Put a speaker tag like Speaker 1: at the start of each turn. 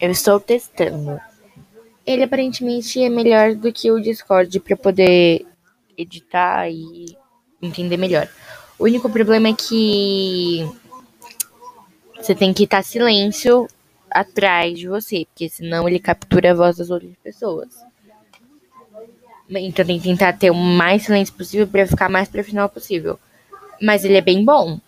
Speaker 1: Eu estou testando. Ele aparentemente é melhor do que o Discord para poder editar e entender melhor. O único problema é que você tem que estar silêncio atrás de você, porque senão ele captura a voz das outras pessoas. Então tem que tentar ter o mais silêncio possível para ficar mais profissional possível. Mas ele é bem bom.